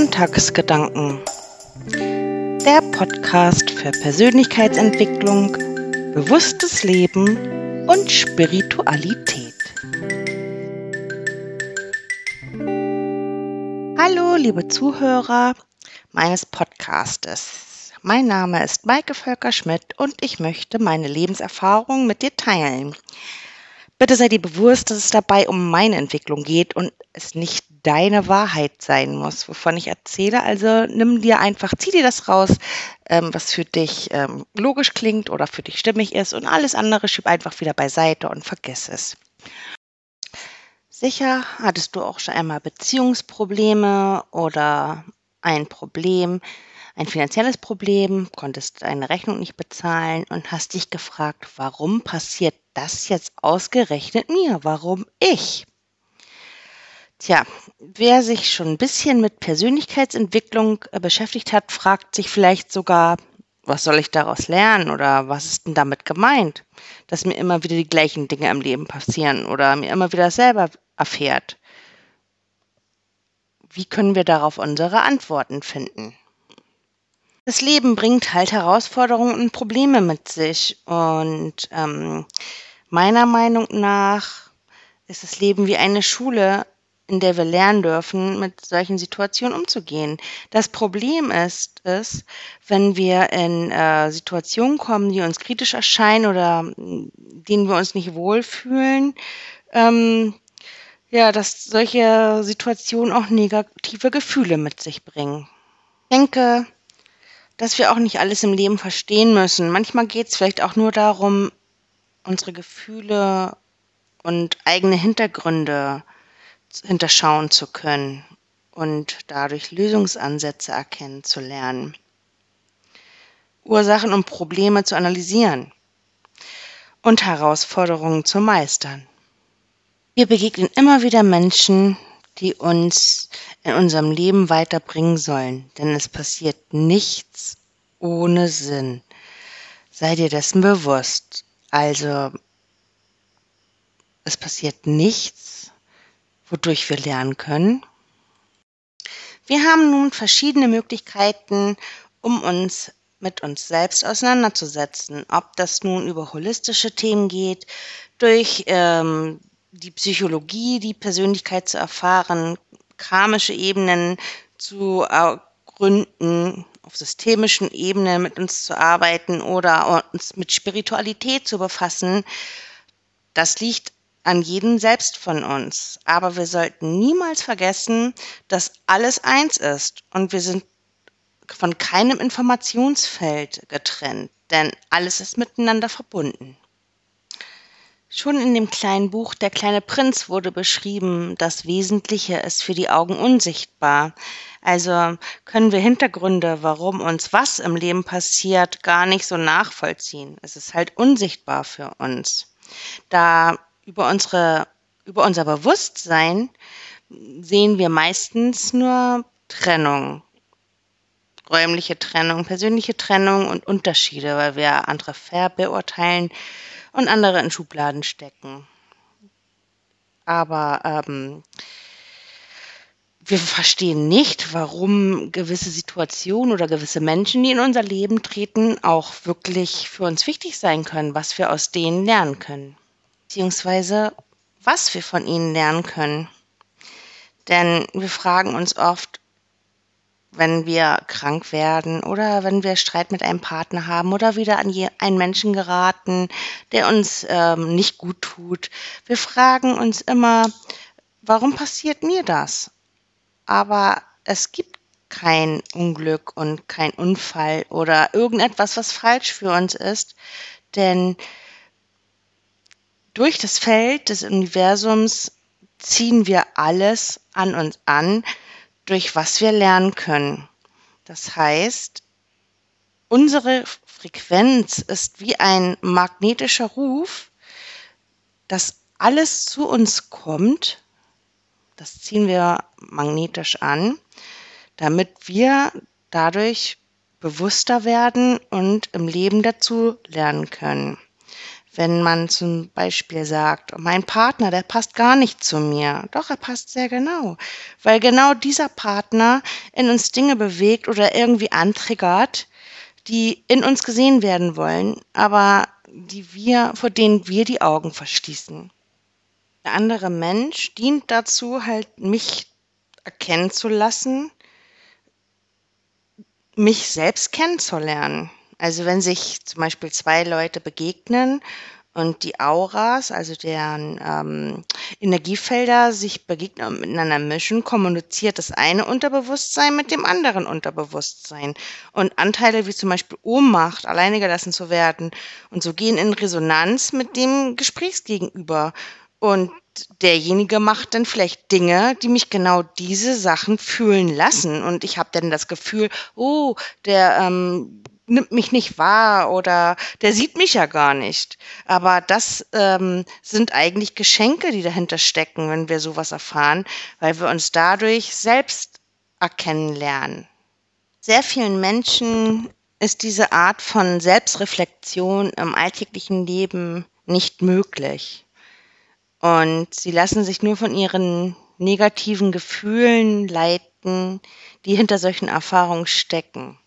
Sonntagsgedanken. Der Podcast für Persönlichkeitsentwicklung, bewusstes Leben und Spiritualität. Hallo, liebe Zuhörer meines Podcastes. Mein Name ist Maike Völker-Schmidt und ich möchte meine Lebenserfahrung mit dir teilen. Bitte sei dir bewusst, dass es dabei um meine Entwicklung geht und es nicht deine Wahrheit sein muss, wovon ich erzähle. Also nimm dir einfach, zieh dir das raus, ähm, was für dich ähm, logisch klingt oder für dich stimmig ist und alles andere schieb einfach wieder beiseite und vergiss es. Sicher hattest du auch schon einmal Beziehungsprobleme oder ein Problem, ein finanzielles Problem, konntest deine Rechnung nicht bezahlen und hast dich gefragt, warum passiert das jetzt ausgerechnet mir? Warum ich? Tja, wer sich schon ein bisschen mit Persönlichkeitsentwicklung äh, beschäftigt hat, fragt sich vielleicht sogar, was soll ich daraus lernen oder was ist denn damit gemeint, dass mir immer wieder die gleichen Dinge im Leben passieren oder mir immer wieder selber erfährt. Wie können wir darauf unsere Antworten finden? Das Leben bringt halt Herausforderungen und Probleme mit sich. Und ähm, meiner Meinung nach ist das Leben wie eine Schule, in der wir lernen dürfen, mit solchen Situationen umzugehen. Das Problem ist, ist wenn wir in äh, Situationen kommen, die uns kritisch erscheinen oder denen wir uns nicht wohlfühlen, ähm, ja, dass solche Situationen auch negative Gefühle mit sich bringen. Ich denke, dass wir auch nicht alles im Leben verstehen müssen. Manchmal geht es vielleicht auch nur darum, unsere Gefühle und eigene Hintergründe hinterschauen zu können und dadurch Lösungsansätze erkennen zu lernen. Ursachen und Probleme zu analysieren und Herausforderungen zu meistern. Wir begegnen immer wieder Menschen, die uns in unserem Leben weiterbringen sollen, denn es passiert nichts ohne Sinn. Sei dir dessen bewusst. Also, es passiert nichts, wodurch wir lernen können. Wir haben nun verschiedene Möglichkeiten, um uns mit uns selbst auseinanderzusetzen. Ob das nun über holistische Themen geht, durch ähm, die Psychologie, die Persönlichkeit zu erfahren, karmische Ebenen zu gründen, auf systemischen Ebenen mit uns zu arbeiten oder uns mit Spiritualität zu befassen, das liegt an jedem selbst von uns. Aber wir sollten niemals vergessen, dass alles eins ist und wir sind von keinem Informationsfeld getrennt, denn alles ist miteinander verbunden. Schon in dem kleinen Buch Der kleine Prinz wurde beschrieben, das Wesentliche ist für die Augen unsichtbar. Also können wir Hintergründe, warum uns was im Leben passiert, gar nicht so nachvollziehen. Es ist halt unsichtbar für uns. Da über unsere, über unser Bewusstsein sehen wir meistens nur Trennung, räumliche Trennung, persönliche Trennung und Unterschiede, weil wir andere verbeurteilen und andere in Schubladen stecken. Aber ähm, wir verstehen nicht, warum gewisse Situationen oder gewisse Menschen, die in unser Leben treten, auch wirklich für uns wichtig sein können, was wir aus denen lernen können, beziehungsweise was wir von ihnen lernen können. Denn wir fragen uns oft, wenn wir krank werden oder wenn wir Streit mit einem Partner haben oder wieder an einen Menschen geraten, der uns ähm, nicht gut tut. Wir fragen uns immer, warum passiert mir das? Aber es gibt kein Unglück und kein Unfall oder irgendetwas, was falsch für uns ist, denn durch das Feld des Universums ziehen wir alles an uns an, durch was wir lernen können. Das heißt, unsere Frequenz ist wie ein magnetischer Ruf, dass alles zu uns kommt. Das ziehen wir magnetisch an, damit wir dadurch bewusster werden und im Leben dazu lernen können. Wenn man zum Beispiel sagt, mein Partner, der passt gar nicht zu mir. Doch, er passt sehr genau. Weil genau dieser Partner in uns Dinge bewegt oder irgendwie antriggert, die in uns gesehen werden wollen, aber die wir, vor denen wir die Augen verschließen. Der andere Mensch dient dazu, halt mich erkennen zu lassen, mich selbst kennenzulernen. Also wenn sich zum Beispiel zwei Leute begegnen und die Auras, also deren ähm, Energiefelder sich begegnen und miteinander mischen, kommuniziert das eine Unterbewusstsein mit dem anderen Unterbewusstsein. Und Anteile wie zum Beispiel Ohnmacht, alleine gelassen zu werden und so gehen in Resonanz mit dem Gesprächsgegenüber. Und derjenige macht dann vielleicht Dinge, die mich genau diese Sachen fühlen lassen. Und ich habe dann das Gefühl, oh, der ähm, nimmt mich nicht wahr oder der sieht mich ja gar nicht. Aber das ähm, sind eigentlich Geschenke, die dahinter stecken, wenn wir sowas erfahren, weil wir uns dadurch selbst erkennen lernen. Sehr vielen Menschen ist diese Art von Selbstreflexion im alltäglichen Leben nicht möglich. Und sie lassen sich nur von ihren negativen Gefühlen leiten, die hinter solchen Erfahrungen stecken.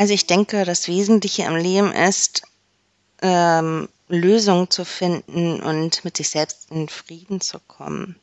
Also ich denke, das Wesentliche im Leben ist, ähm, Lösungen zu finden und mit sich selbst in Frieden zu kommen.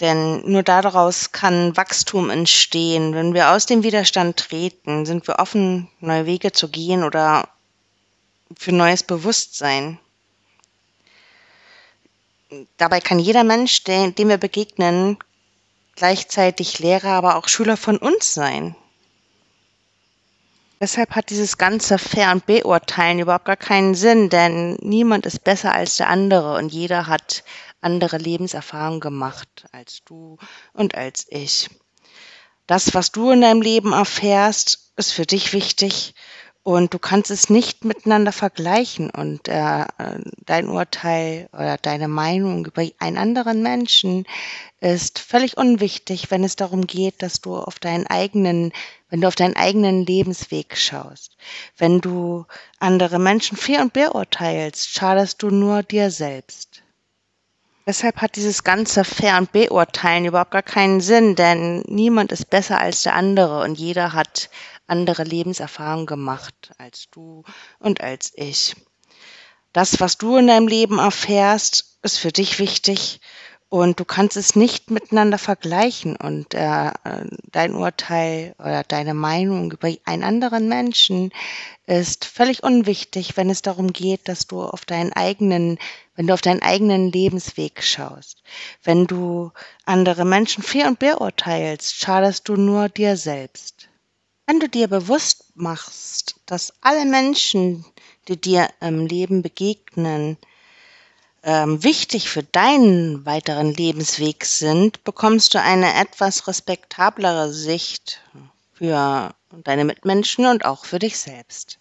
Denn nur daraus kann Wachstum entstehen. Wenn wir aus dem Widerstand treten, sind wir offen, neue Wege zu gehen oder für neues Bewusstsein. Dabei kann jeder Mensch, dem wir begegnen, gleichzeitig Lehrer, aber auch Schüler von uns sein. Deshalb hat dieses ganze Fair- und Beurteilen überhaupt gar keinen Sinn, denn niemand ist besser als der andere und jeder hat andere Lebenserfahrungen gemacht als du und als ich. Das, was du in deinem Leben erfährst, ist für dich wichtig und du kannst es nicht miteinander vergleichen und äh, dein Urteil oder deine Meinung über einen anderen Menschen ist völlig unwichtig, wenn es darum geht, dass du auf deinen eigenen, wenn du auf deinen eigenen Lebensweg schaust. Wenn du andere Menschen fair und beurteilst, schadest du nur dir selbst. Deshalb hat dieses ganze Fair- und Beurteilen überhaupt gar keinen Sinn, denn niemand ist besser als der andere und jeder hat andere Lebenserfahrungen gemacht als du und als ich. Das, was du in deinem Leben erfährst, ist für dich wichtig und du kannst es nicht miteinander vergleichen und äh, dein Urteil oder deine Meinung über einen anderen Menschen ist völlig unwichtig, wenn es darum geht, dass du auf deinen eigenen, wenn du auf deinen eigenen Lebensweg schaust. Wenn du andere Menschen fair und beurteilst, schadest du nur dir selbst. Wenn du dir bewusst machst, dass alle Menschen, die dir im Leben begegnen, ähm, wichtig für deinen weiteren Lebensweg sind, bekommst du eine etwas respektablere Sicht für deine Mitmenschen und auch für dich selbst.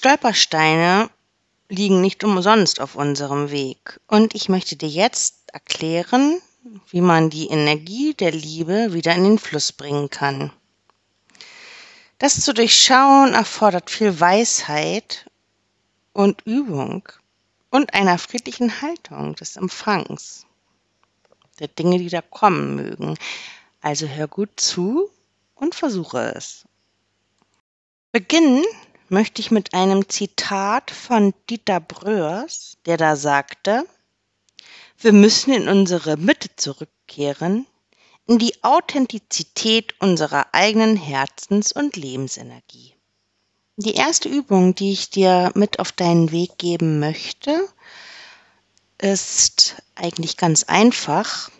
Stolpersteine liegen nicht umsonst auf unserem Weg. Und ich möchte dir jetzt erklären, wie man die Energie der Liebe wieder in den Fluss bringen kann. Das zu durchschauen erfordert viel Weisheit und Übung und einer friedlichen Haltung des Empfangs der Dinge, die da kommen mögen. Also hör gut zu und versuche es. Beginnen möchte ich mit einem Zitat von Dieter Bröers, der da sagte, wir müssen in unsere Mitte zurückkehren, in die Authentizität unserer eigenen Herzens- und Lebensenergie. Die erste Übung, die ich dir mit auf deinen Weg geben möchte, ist eigentlich ganz einfach.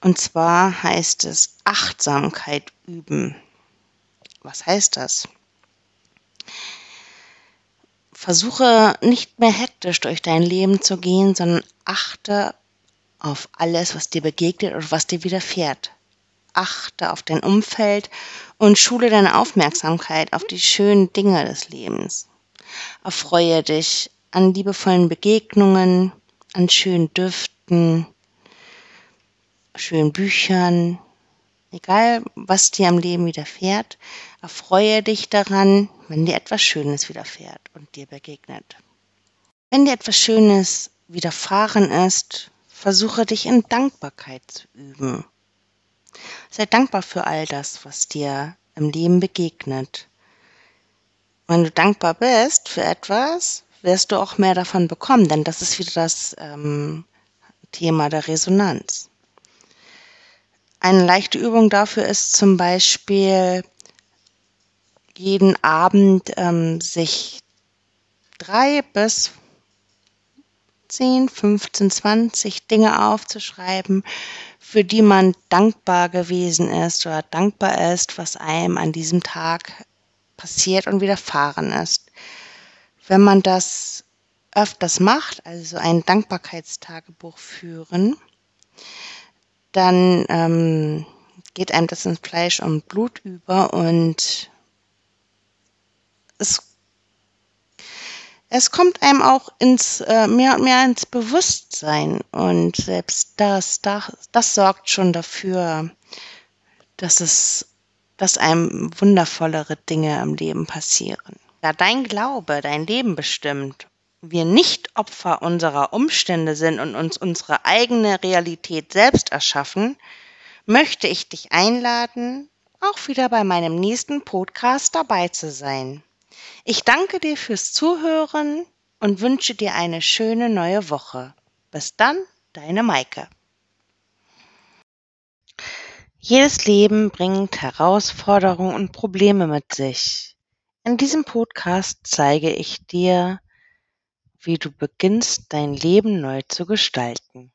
Und zwar heißt es Achtsamkeit üben. Was heißt das? Versuche nicht mehr hektisch durch dein Leben zu gehen, sondern achte auf alles, was dir begegnet und was dir widerfährt. Achte auf dein Umfeld und schule deine Aufmerksamkeit auf die schönen Dinge des Lebens. Erfreue dich an liebevollen Begegnungen, an schönen Düften, schönen Büchern, egal was dir am Leben widerfährt, erfreue dich daran, wenn dir etwas Schönes widerfährt und dir begegnet. Wenn dir etwas Schönes widerfahren ist, versuche dich in Dankbarkeit zu üben. Sei dankbar für all das, was dir im Leben begegnet. Wenn du dankbar bist für etwas, wirst du auch mehr davon bekommen, denn das ist wieder das ähm, Thema der Resonanz. Eine leichte Übung dafür ist zum Beispiel jeden Abend ähm, sich drei bis 10, 15, 20 Dinge aufzuschreiben, für die man dankbar gewesen ist oder dankbar ist, was einem an diesem Tag passiert und widerfahren ist. Wenn man das öfters macht, also ein Dankbarkeitstagebuch führen, dann ähm, geht einem das ins Fleisch und Blut über und es, es kommt einem auch ins, äh, mehr und mehr ins Bewusstsein und selbst das, das, das sorgt schon dafür, dass es, dass einem wundervollere Dinge im Leben passieren. Da dein Glaube dein Leben bestimmt wir nicht Opfer unserer Umstände sind und uns unsere eigene Realität selbst erschaffen, möchte ich dich einladen, auch wieder bei meinem nächsten Podcast dabei zu sein. Ich danke dir fürs Zuhören und wünsche dir eine schöne neue Woche. Bis dann, deine Maike. Jedes Leben bringt Herausforderungen und Probleme mit sich. In diesem Podcast zeige ich dir, wie du beginnst, dein Leben neu zu gestalten.